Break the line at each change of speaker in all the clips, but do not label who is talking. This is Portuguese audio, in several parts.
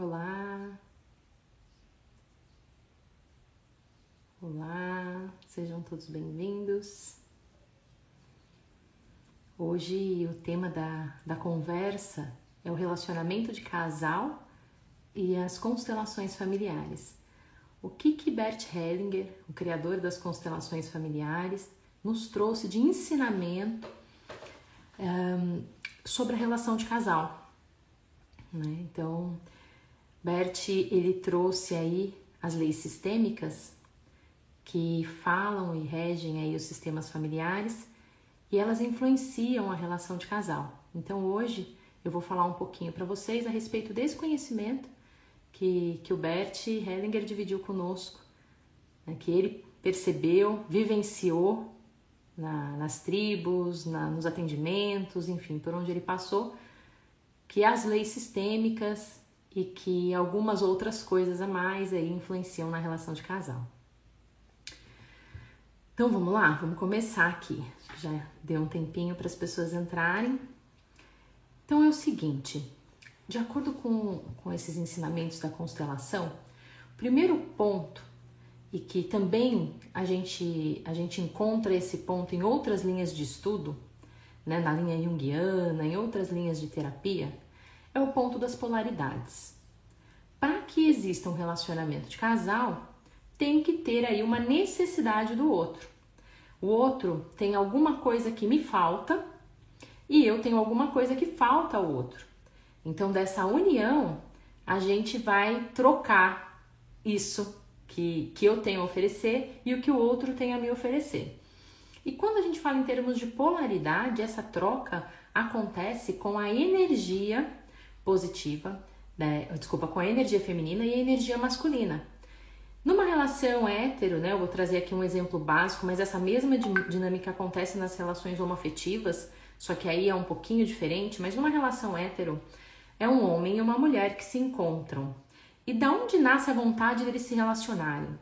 Olá. Olá, sejam todos bem-vindos. Hoje o tema da, da conversa é o relacionamento de casal e as constelações familiares. O que que Bert Hellinger, o criador das constelações familiares, nos trouxe de ensinamento um, sobre a relação de casal. Né? Então, Bert ele trouxe aí as leis sistêmicas que falam e regem aí os sistemas familiares e elas influenciam a relação de casal. Então hoje eu vou falar um pouquinho para vocês a respeito desse conhecimento que, que o Bert Hellinger dividiu conosco, né, que ele percebeu, vivenciou na, nas tribos, na, nos atendimentos, enfim, por onde ele passou, que as leis sistêmicas e que algumas outras coisas a mais aí influenciam na relação de casal. Então vamos lá, vamos começar aqui. Já deu um tempinho para as pessoas entrarem. Então é o seguinte, de acordo com, com esses ensinamentos da constelação, o primeiro ponto, e que também a gente, a gente encontra esse ponto em outras linhas de estudo, né, na linha junguiana, em outras linhas de terapia, é o ponto das polaridades. Para que exista um relacionamento de casal, tem que ter aí uma necessidade do outro. O outro tem alguma coisa que me falta e eu tenho alguma coisa que falta ao outro. Então, dessa união, a gente vai trocar isso que, que eu tenho a oferecer e o que o outro tem a me oferecer. E quando a gente fala em termos de polaridade, essa troca acontece com a energia positiva, né? desculpa, com a energia feminina e a energia masculina. Numa relação hétero, né, eu vou trazer aqui um exemplo básico, mas essa mesma dinâmica acontece nas relações homoafetivas, só que aí é um pouquinho diferente, mas numa relação hétero é um homem e uma mulher que se encontram. E da onde nasce a vontade deles se relacionarem?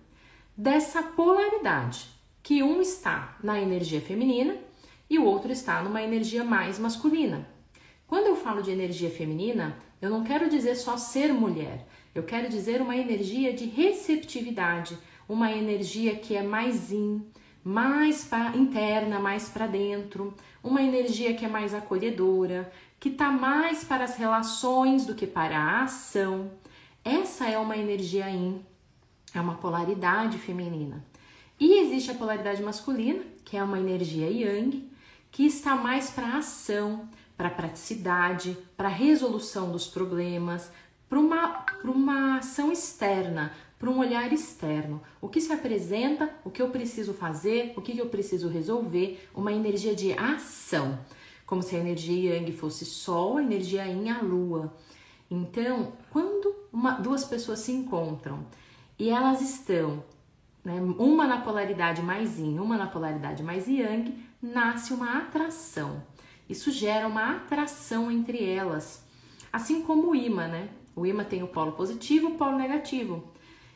Dessa polaridade, que um está na energia feminina e o outro está numa energia mais masculina. Quando eu falo de energia feminina, eu não quero dizer só ser mulher, eu quero dizer uma energia de receptividade, uma energia que é mais in, mais pra, interna, mais para dentro, uma energia que é mais acolhedora, que está mais para as relações do que para a ação. Essa é uma energia in, é uma polaridade feminina. E existe a polaridade masculina, que é uma energia yang, que está mais para a ação, para praticidade, para resolução dos problemas, para uma, uma ação externa, para um olhar externo. O que se apresenta, o que eu preciso fazer, o que eu preciso resolver, uma energia de ação. Como se a energia Yang fosse Sol, a energia Yin a Lua. Então, quando uma, duas pessoas se encontram e elas estão, né, uma na polaridade mais Yin, uma na polaridade mais Yang, nasce uma atração. Isso gera uma atração entre elas. Assim como o imã, né? O imã tem o polo positivo e o polo negativo.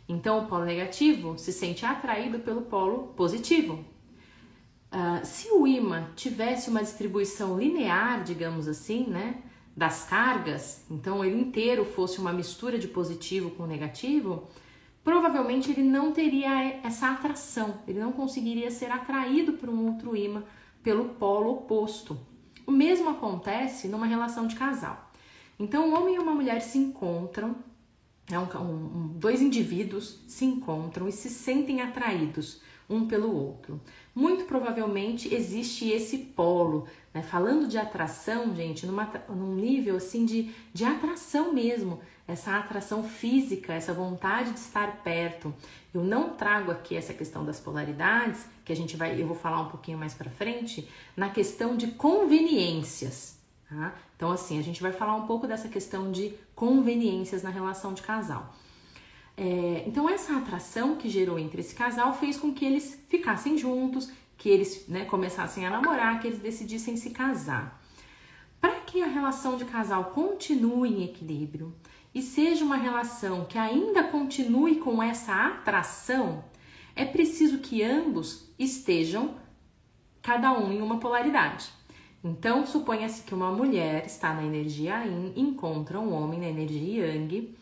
Então, o polo negativo se sente atraído pelo polo positivo. Uh, se o imã tivesse uma distribuição linear, digamos assim, né, das cargas, então ele inteiro fosse uma mistura de positivo com negativo, provavelmente ele não teria essa atração, ele não conseguiria ser atraído por um outro imã pelo polo oposto. O mesmo acontece numa relação de casal. Então, um homem e uma mulher se encontram, é um, um, dois indivíduos se encontram e se sentem atraídos um pelo outro. Muito provavelmente existe esse polo, né? falando de atração, gente, numa, num nível assim de, de atração mesmo, essa atração física, essa vontade de estar perto. Eu não trago aqui essa questão das polaridades, que a gente vai, eu vou falar um pouquinho mais para frente, na questão de conveniências. Tá? Então, assim, a gente vai falar um pouco dessa questão de conveniências na relação de casal. É, então, essa atração que gerou entre esse casal fez com que eles ficassem juntos, que eles né, começassem a namorar, que eles decidissem se casar. Para que a relação de casal continue em equilíbrio e seja uma relação que ainda continue com essa atração, é preciso que ambos estejam cada um em uma polaridade. Então, suponha-se que uma mulher está na energia Yin, encontra um homem na energia Yang,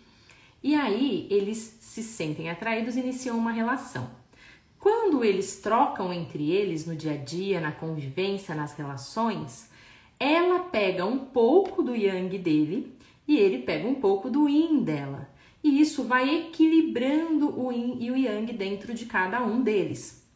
E aí eles se sentem atraídos e iniciam uma relação. Quando eles trocam entre eles no dia a dia, na convivência, nas relações, ela pega um pouco do yang dele e ele pega um pouco do yin dela. E isso vai equilibrando o yin e o yang dentro de cada um deles.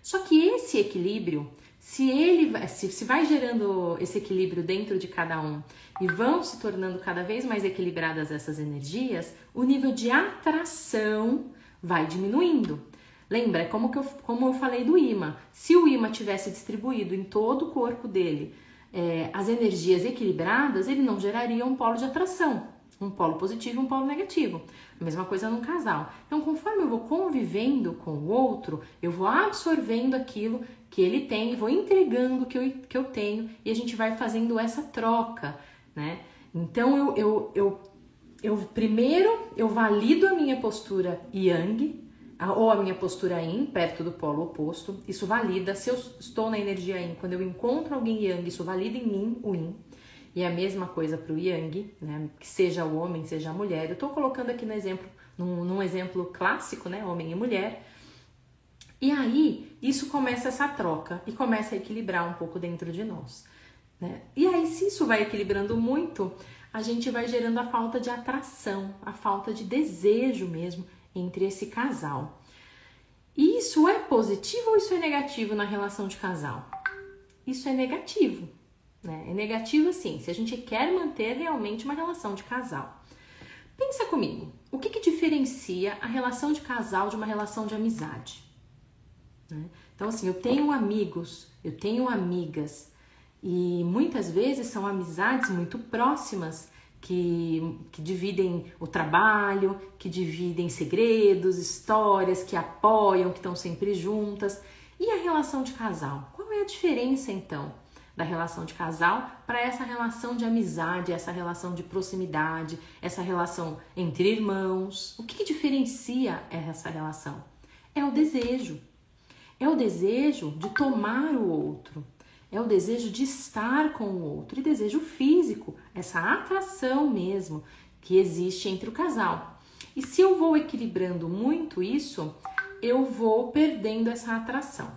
Só que esse equilíbrio, se ele se, se vai gerando esse equilíbrio dentro de cada um e vão se tornando cada vez mais equilibradas essas energias, o nível de atração vai diminuindo. Lembra, é como, que eu, como eu falei do imã. Se o imã tivesse distribuído em todo o corpo dele é, as energias equilibradas, ele não geraria um polo de atração, um polo positivo e um polo negativo. A mesma coisa num casal. Então, conforme eu vou convivendo com o outro, eu vou absorvendo aquilo que ele tem, vou entregando o que eu, que eu tenho e a gente vai fazendo essa troca, né? Então, eu, eu, eu, eu primeiro eu valido a minha postura yang, ou a minha postura yin, perto do polo oposto, isso valida. Se eu estou na energia yin, quando eu encontro alguém yang, isso valida em mim o yin. E é a mesma coisa para o yang, né? Que seja o homem, seja a mulher. Eu estou colocando aqui no exemplo, num, num exemplo clássico, né? Homem e mulher. E aí, isso começa essa troca e começa a equilibrar um pouco dentro de nós. Né? E aí, se isso vai equilibrando muito, a gente vai gerando a falta de atração, a falta de desejo mesmo entre esse casal. Isso é positivo ou isso é negativo na relação de casal? Isso é negativo, né? É negativo assim, se a gente quer manter realmente uma relação de casal. Pensa comigo, o que, que diferencia a relação de casal de uma relação de amizade? Né? Então, assim, eu tenho amigos, eu tenho amigas, e muitas vezes são amizades muito próximas que, que dividem o trabalho, que dividem segredos, histórias, que apoiam, que estão sempre juntas. E a relação de casal? Qual é a diferença então da relação de casal para essa relação de amizade, essa relação de proximidade, essa relação entre irmãos? O que, que diferencia essa relação? É o desejo. É o desejo de tomar o outro, é o desejo de estar com o outro e desejo físico, essa atração mesmo que existe entre o casal. E se eu vou equilibrando muito isso, eu vou perdendo essa atração.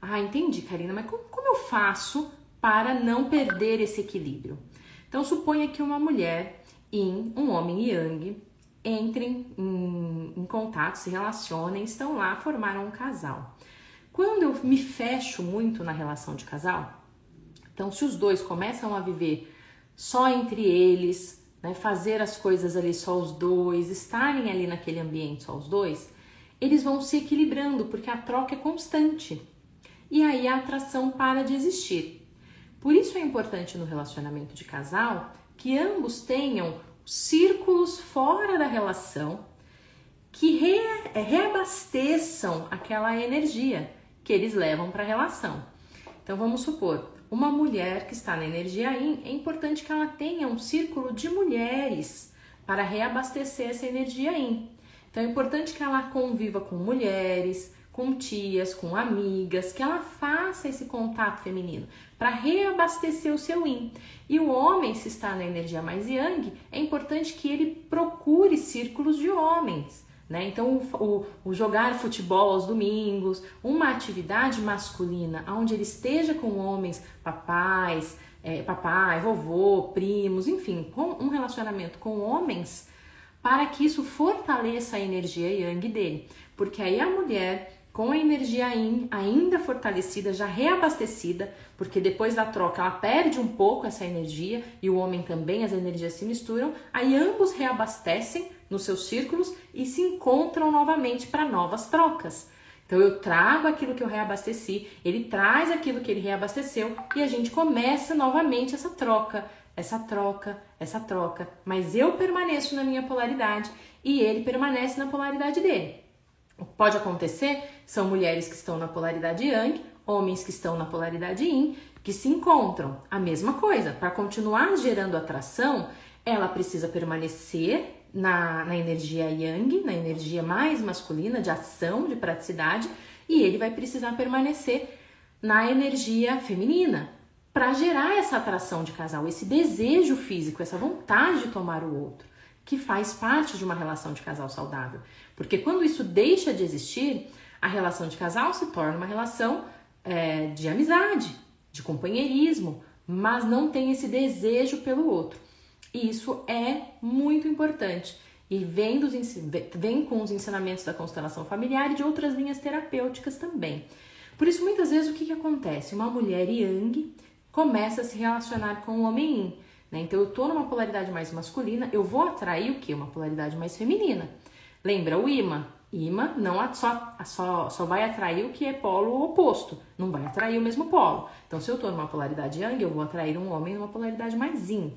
Ah, entendi, Karina, mas como, como eu faço para não perder esse equilíbrio? Então, suponha que uma mulher e um homem yang entrem em, em contato, se relacionem, estão lá, formaram um casal. Quando eu me fecho muito na relação de casal, então se os dois começam a viver só entre eles, né, fazer as coisas ali só os dois, estarem ali naquele ambiente só os dois, eles vão se equilibrando porque a troca é constante. E aí a atração para de existir. Por isso é importante no relacionamento de casal que ambos tenham círculos fora da relação que re reabasteçam aquela energia que eles levam para a relação. Então vamos supor, uma mulher que está na energia Yin, é importante que ela tenha um círculo de mulheres para reabastecer essa energia Yin. Então é importante que ela conviva com mulheres, com tias, com amigas, que ela faça esse contato feminino para reabastecer o seu yin. E o homem, se está na energia mais yang, é importante que ele procure círculos de homens, né? Então, o, o, jogar futebol aos domingos, uma atividade masculina onde ele esteja com homens, papais, é, papai, vovô, primos, enfim, com um relacionamento com homens, para que isso fortaleça a energia yang dele. Porque aí a mulher com a energia yin ainda fortalecida, já reabastecida, porque depois da troca ela perde um pouco essa energia e o homem também, as energias se misturam, aí ambos reabastecem nos seus círculos e se encontram novamente para novas trocas. Então eu trago aquilo que eu reabasteci, ele traz aquilo que ele reabasteceu e a gente começa novamente essa troca, essa troca, essa troca, mas eu permaneço na minha polaridade e ele permanece na polaridade dele. Pode acontecer são mulheres que estão na polaridade yang, homens que estão na polaridade yin, que se encontram. A mesma coisa, para continuar gerando atração, ela precisa permanecer na, na energia yang, na energia mais masculina, de ação, de praticidade, e ele vai precisar permanecer na energia feminina para gerar essa atração de casal, esse desejo físico, essa vontade de tomar o outro. Que faz parte de uma relação de casal saudável. Porque quando isso deixa de existir, a relação de casal se torna uma relação é, de amizade, de companheirismo, mas não tem esse desejo pelo outro. E isso é muito importante. E vem, dos, vem com os ensinamentos da constelação familiar e de outras linhas terapêuticas também. Por isso, muitas vezes, o que, que acontece? Uma mulher yang começa a se relacionar com o homem yin. Né? Então, eu estou numa polaridade mais masculina, eu vou atrair o que? Uma polaridade mais feminina. Lembra o imã? Imã não só, só, só vai atrair o que é polo oposto, não vai atrair o mesmo polo. Então, se eu estou numa polaridade yang, eu vou atrair um homem numa polaridade mais yin.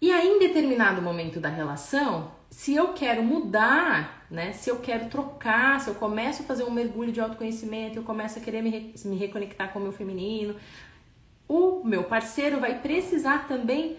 E aí, em determinado momento da relação, se eu quero mudar, né? Se eu quero trocar, se eu começo a fazer um mergulho de autoconhecimento, eu começo a querer me, me reconectar com o meu feminino, o meu parceiro vai precisar também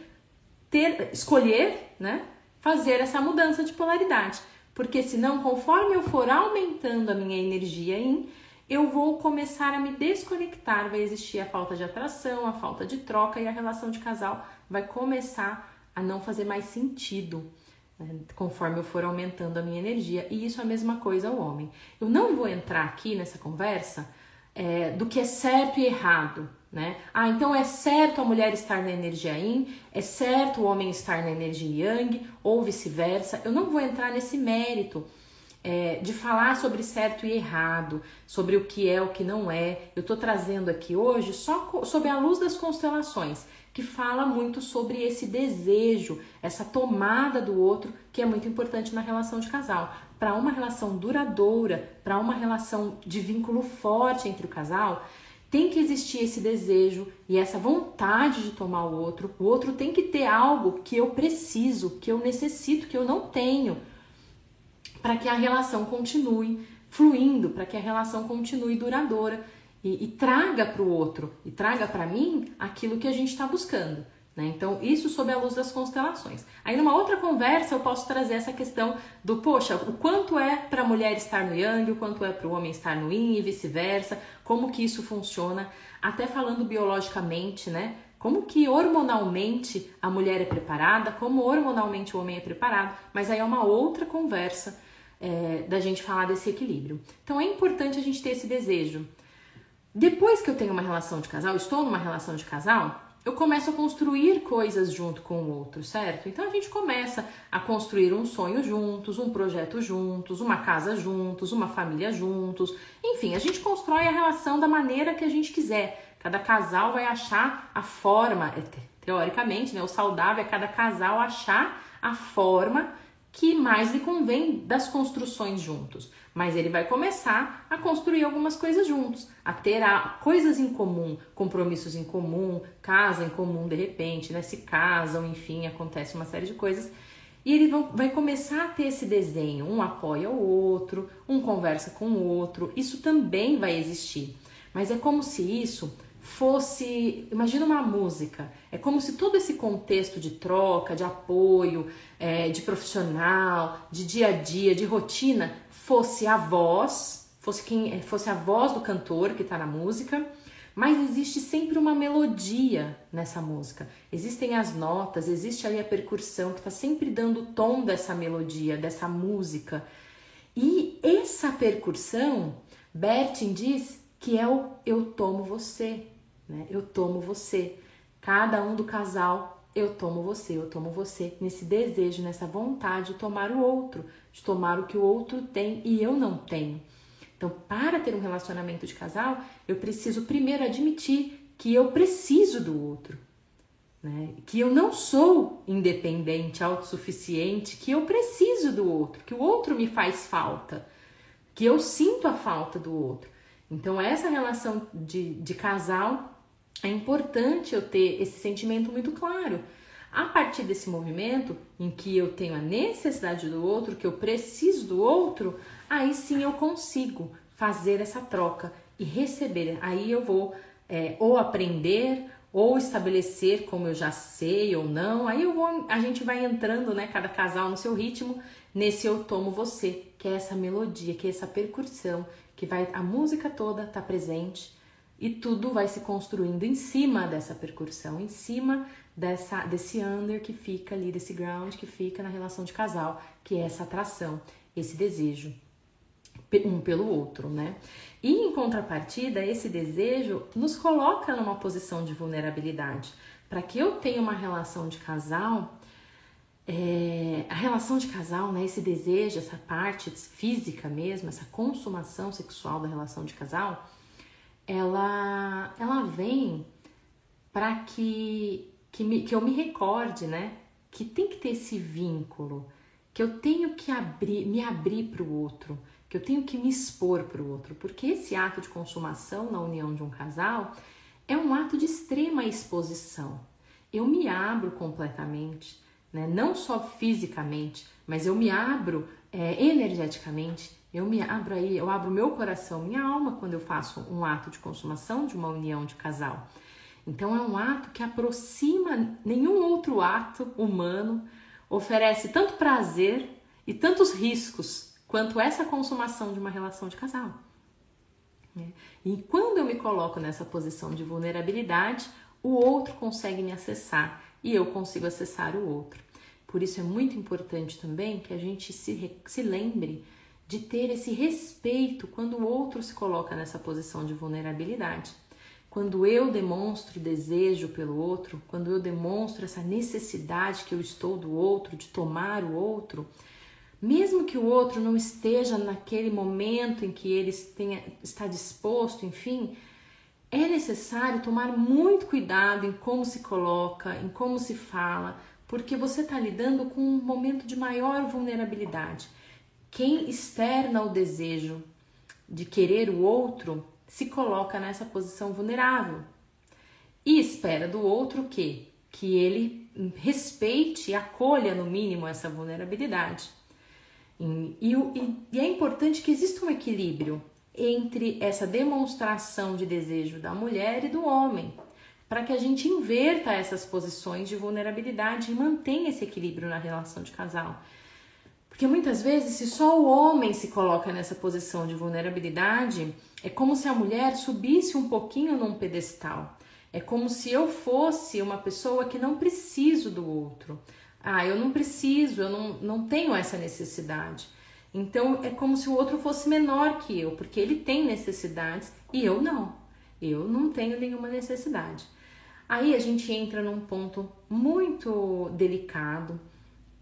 ter, escolher, né? Fazer essa mudança de polaridade. Porque senão, conforme eu for aumentando a minha energia em, eu vou começar a me desconectar, vai existir a falta de atração, a falta de troca e a relação de casal vai começar a não fazer mais sentido. Né, conforme eu for aumentando a minha energia, e isso é a mesma coisa ao homem. Eu não vou entrar aqui nessa conversa é, do que é certo e errado, né? Ah, então é certo a mulher estar na energia yin, é certo o homem estar na energia yang, ou vice-versa. Eu não vou entrar nesse mérito é, de falar sobre certo e errado, sobre o que é, o que não é. Eu estou trazendo aqui hoje só sob a luz das constelações, que fala muito sobre esse desejo, essa tomada do outro, que é muito importante na relação de casal. Para uma relação duradoura, para uma relação de vínculo forte entre o casal, tem que existir esse desejo e essa vontade de tomar o outro. O outro tem que ter algo que eu preciso, que eu necessito, que eu não tenho, para que a relação continue fluindo, para que a relação continue duradoura e, e traga para o outro e traga para mim aquilo que a gente está buscando. Né? Então, isso sob a luz das constelações. Aí, numa outra conversa, eu posso trazer essa questão do, poxa, o quanto é para a mulher estar no Yang, o quanto é para o homem estar no Yin e vice-versa, como que isso funciona, até falando biologicamente, né? Como que hormonalmente a mulher é preparada, como hormonalmente o homem é preparado, mas aí é uma outra conversa é, da gente falar desse equilíbrio. Então, é importante a gente ter esse desejo. Depois que eu tenho uma relação de casal, estou numa relação de casal, eu começo a construir coisas junto com o outro, certo? Então a gente começa a construir um sonho juntos, um projeto juntos, uma casa juntos, uma família juntos. Enfim, a gente constrói a relação da maneira que a gente quiser. Cada casal vai achar a forma, é, teoricamente, né? O saudável é cada casal achar a forma que mais lhe convém das construções juntos. Mas ele vai começar a construir algumas coisas juntos, a ter a, coisas em comum, compromissos em comum, casa em comum de repente, né? Se casam, enfim, acontece uma série de coisas. E ele vai começar a ter esse desenho, um apoia o outro, um conversa com o outro, isso também vai existir. Mas é como se isso fosse, imagina uma música, é como se todo esse contexto de troca, de apoio, é, de profissional, de dia a dia, de rotina, fosse a voz, fosse quem é, fosse a voz do cantor que está na música, mas existe sempre uma melodia nessa música. Existem as notas, existe ali a percussão que está sempre dando o tom dessa melodia, dessa música. E essa percussão, Bertin diz que é o eu tomo você, né? Eu tomo você. Cada um do casal, eu tomo você, eu tomo você. Nesse desejo, nessa vontade de tomar o outro, de tomar o que o outro tem e eu não tenho. Então, para ter um relacionamento de casal, eu preciso primeiro admitir que eu preciso do outro. Né? Que eu não sou independente, autossuficiente, que eu preciso do outro, que o outro me faz falta, que eu sinto a falta do outro. Então, essa relação de, de casal é importante eu ter esse sentimento muito claro. A partir desse movimento em que eu tenho a necessidade do outro, que eu preciso do outro, aí sim eu consigo fazer essa troca e receber. Aí eu vou é, ou aprender ou estabelecer como eu já sei ou não. Aí eu vou, a gente vai entrando, né, cada casal no seu ritmo, nesse eu tomo você, que é essa melodia, que é essa percussão, que vai a música toda tá presente e tudo vai se construindo em cima dessa percussão, em cima dessa, desse under que fica ali, desse ground que fica na relação de casal, que é essa atração, esse desejo um pelo outro, né? E em contrapartida, esse desejo nos coloca numa posição de vulnerabilidade. Para que eu tenha uma relação de casal, é, a relação de casal, né, esse desejo, essa parte física mesmo, essa consumação sexual da relação de casal, ela, ela vem para que, que, me, que eu me recorde, né, que tem que ter esse vínculo, que eu tenho que abrir, me abrir para o outro, que eu tenho que me expor para o outro, porque esse ato de consumação na união de um casal é um ato de extrema exposição. Eu me abro completamente, né? não só fisicamente, mas eu me abro é, energeticamente, eu me abro aí, eu abro meu coração, minha alma quando eu faço um ato de consumação de uma união de casal. Então é um ato que aproxima nenhum outro ato humano, oferece tanto prazer e tantos riscos quanto essa consumação de uma relação de casal. Né? E quando eu me coloco nessa posição de vulnerabilidade, o outro consegue me acessar e eu consigo acessar o outro. Por isso é muito importante também que a gente se, se lembre de ter esse respeito quando o outro se coloca nessa posição de vulnerabilidade. Quando eu demonstro desejo pelo outro, quando eu demonstro essa necessidade que eu estou do outro, de tomar o outro, mesmo que o outro não esteja naquele momento em que ele tenha, está disposto, enfim, é necessário tomar muito cuidado em como se coloca, em como se fala, porque você está lidando com um momento de maior vulnerabilidade. Quem externa o desejo de querer o outro se coloca nessa posição vulnerável e espera do outro que que ele respeite e acolha no mínimo essa vulnerabilidade. E, e, e é importante que exista um equilíbrio entre essa demonstração de desejo da mulher e do homem para que a gente inverta essas posições de vulnerabilidade e mantenha esse equilíbrio na relação de casal. Porque muitas vezes, se só o homem se coloca nessa posição de vulnerabilidade, é como se a mulher subisse um pouquinho num pedestal. É como se eu fosse uma pessoa que não preciso do outro. Ah, eu não preciso, eu não, não tenho essa necessidade. Então é como se o outro fosse menor que eu, porque ele tem necessidades e eu não. Eu não tenho nenhuma necessidade. Aí a gente entra num ponto muito delicado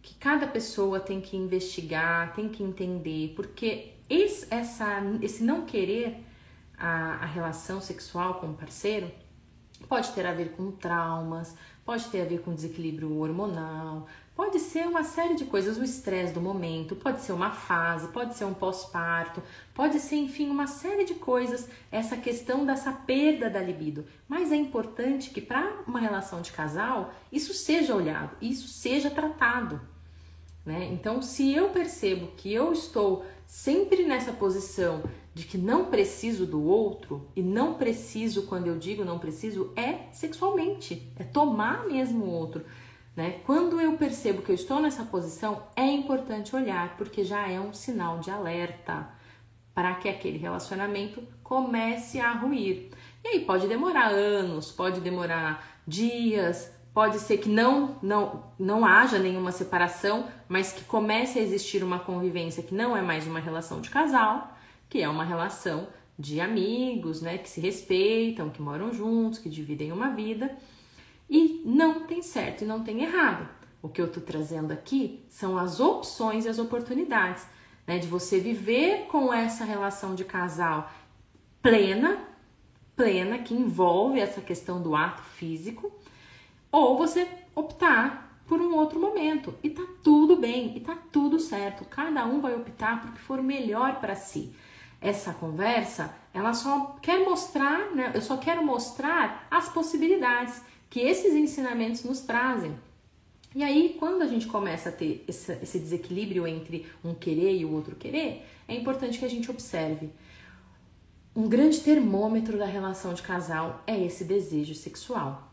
que cada pessoa tem que investigar, tem que entender, porque esse, essa, esse não querer a, a relação sexual com o parceiro pode ter a ver com traumas, pode ter a ver com desequilíbrio hormonal, Pode ser uma série de coisas, o estresse do momento, pode ser uma fase, pode ser um pós-parto, pode ser, enfim, uma série de coisas, essa questão dessa perda da libido. Mas é importante que para uma relação de casal, isso seja olhado, isso seja tratado. Né? Então, se eu percebo que eu estou sempre nessa posição de que não preciso do outro, e não preciso, quando eu digo não preciso, é sexualmente, é tomar mesmo o outro né? Quando eu percebo que eu estou nessa posição, é importante olhar, porque já é um sinal de alerta para que aquele relacionamento comece a ruir. E aí pode demorar anos, pode demorar dias, pode ser que não, não, não haja nenhuma separação, mas que comece a existir uma convivência que não é mais uma relação de casal, que é uma relação de amigos, né, que se respeitam, que moram juntos, que dividem uma vida e não tem certo e não tem errado. O que eu estou trazendo aqui são as opções e as oportunidades, né? De você viver com essa relação de casal plena, plena, que envolve essa questão do ato físico, ou você optar por um outro momento. E tá tudo bem, e tá tudo certo. Cada um vai optar por que for melhor para si. Essa conversa, ela só quer mostrar, né? Eu só quero mostrar as possibilidades que esses ensinamentos nos trazem. E aí, quando a gente começa a ter esse desequilíbrio entre um querer e o outro querer, é importante que a gente observe. Um grande termômetro da relação de casal é esse desejo sexual.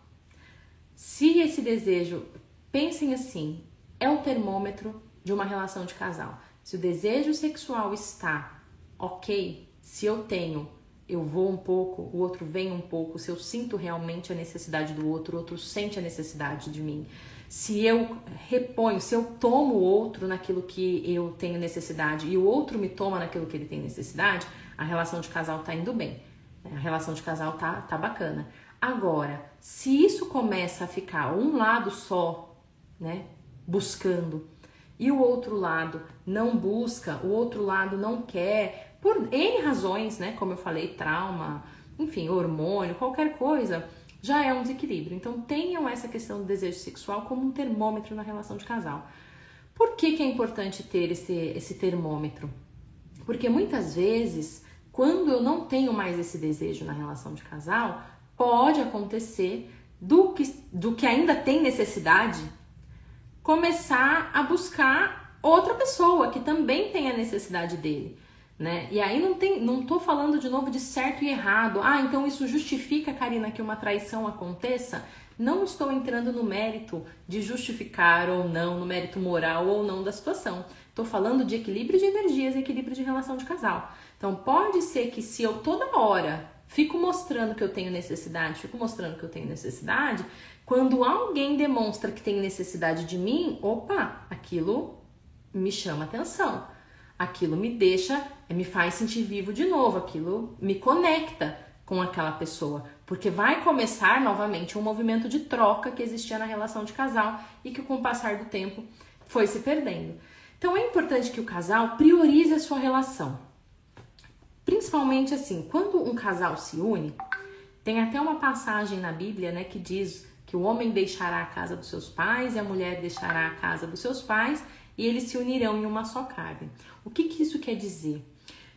Se esse desejo, pensem assim, é o termômetro de uma relação de casal. Se o desejo sexual está ok, se eu tenho eu vou um pouco, o outro vem um pouco, se eu sinto realmente a necessidade do outro, o outro sente a necessidade de mim. Se eu reponho, se eu tomo o outro naquilo que eu tenho necessidade e o outro me toma naquilo que ele tem necessidade, a relação de casal tá indo bem. A relação de casal tá, tá bacana. Agora, se isso começa a ficar um lado só, né, buscando, e o outro lado não busca, o outro lado não quer, por N razões, né? Como eu falei, trauma, enfim, hormônio, qualquer coisa, já é um desequilíbrio. Então tenham essa questão do desejo sexual como um termômetro na relação de casal. Por que, que é importante ter esse, esse termômetro? Porque muitas vezes, quando eu não tenho mais esse desejo na relação de casal, pode acontecer do que, do que ainda tem necessidade começar a buscar outra pessoa que também tem a necessidade dele né? E aí não tem, não tô falando de novo de certo e errado. Ah, então isso justifica, Karina, que uma traição aconteça? Não estou entrando no mérito de justificar ou não, no mérito moral ou não da situação. Estou falando de equilíbrio de energias equilíbrio de relação de casal. Então pode ser que se eu toda hora fico mostrando que eu tenho necessidade, fico mostrando que eu tenho necessidade, quando alguém demonstra que tem necessidade de mim, opa, aquilo me chama atenção aquilo me deixa, me faz sentir vivo de novo, aquilo me conecta com aquela pessoa, porque vai começar novamente um movimento de troca que existia na relação de casal e que com o passar do tempo foi se perdendo. Então é importante que o casal priorize a sua relação. Principalmente assim, quando um casal se une, tem até uma passagem na Bíblia, né, que diz que o homem deixará a casa dos seus pais e a mulher deixará a casa dos seus pais e eles se unirão em uma só carne. O que, que isso quer dizer?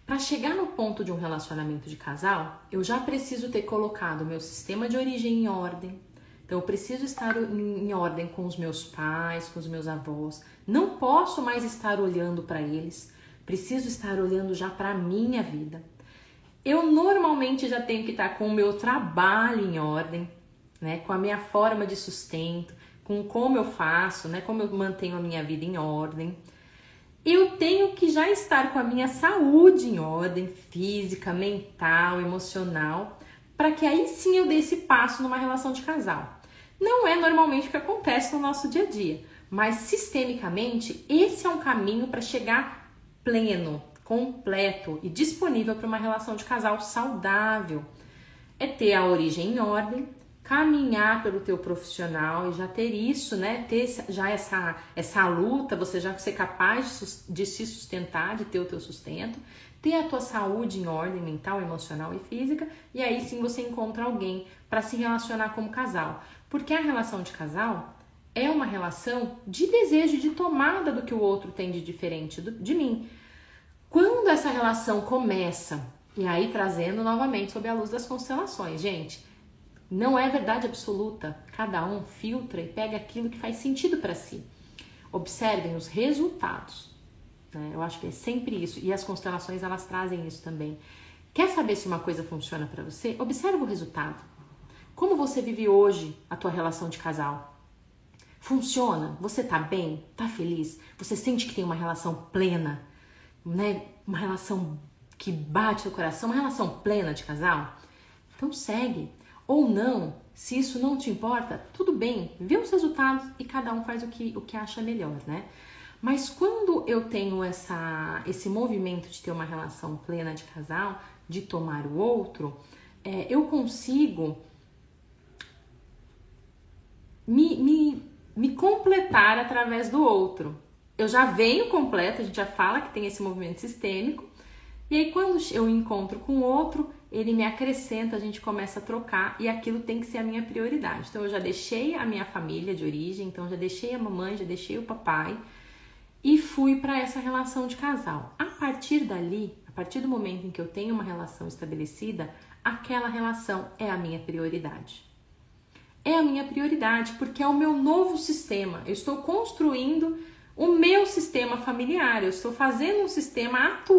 Para chegar no ponto de um relacionamento de casal, eu já preciso ter colocado meu sistema de origem em ordem. Então, eu preciso estar em ordem com os meus pais, com os meus avós. Não posso mais estar olhando para eles. Preciso estar olhando já para a minha vida. Eu normalmente já tenho que estar com o meu trabalho em ordem, né? com a minha forma de sustento, com como eu faço, né? Como eu mantenho a minha vida em ordem. Eu tenho que já estar com a minha saúde em ordem, física, mental, emocional, para que aí sim eu dê esse passo numa relação de casal. Não é normalmente o que acontece no nosso dia a dia, mas sistemicamente esse é um caminho para chegar pleno, completo e disponível para uma relação de casal saudável. É ter a origem em ordem, caminhar pelo teu profissional e já ter isso, né? Ter já essa, essa luta, você já ser capaz de, de se sustentar, de ter o teu sustento, ter a tua saúde em ordem mental, emocional e física, e aí sim você encontra alguém para se relacionar como casal. Porque a relação de casal é uma relação de desejo, de tomada do que o outro tem de diferente do, de mim. Quando essa relação começa, e aí trazendo novamente sob a luz das constelações, gente, não é verdade absoluta. Cada um filtra e pega aquilo que faz sentido para si. Observem os resultados. Né? Eu acho que é sempre isso. E as constelações elas trazem isso também. Quer saber se uma coisa funciona para você? Observe o resultado. Como você vive hoje a tua relação de casal? Funciona? Você tá bem? Tá feliz? Você sente que tem uma relação plena, né? Uma relação que bate no coração, uma relação plena de casal? Então segue ou não, se isso não te importa, tudo bem, vê os resultados e cada um faz o que, o que acha melhor, né? Mas quando eu tenho essa, esse movimento de ter uma relação plena de casal, de tomar o outro, é, eu consigo me, me, me completar através do outro. Eu já venho completo, a gente já fala que tem esse movimento sistêmico, e aí quando eu encontro com o outro, ele me acrescenta, a gente começa a trocar e aquilo tem que ser a minha prioridade. Então eu já deixei a minha família de origem, então já deixei a mamãe, já deixei o papai e fui para essa relação de casal. A partir dali, a partir do momento em que eu tenho uma relação estabelecida, aquela relação é a minha prioridade. É a minha prioridade porque é o meu novo sistema. Eu estou construindo o meu sistema familiar, eu estou fazendo um sistema atual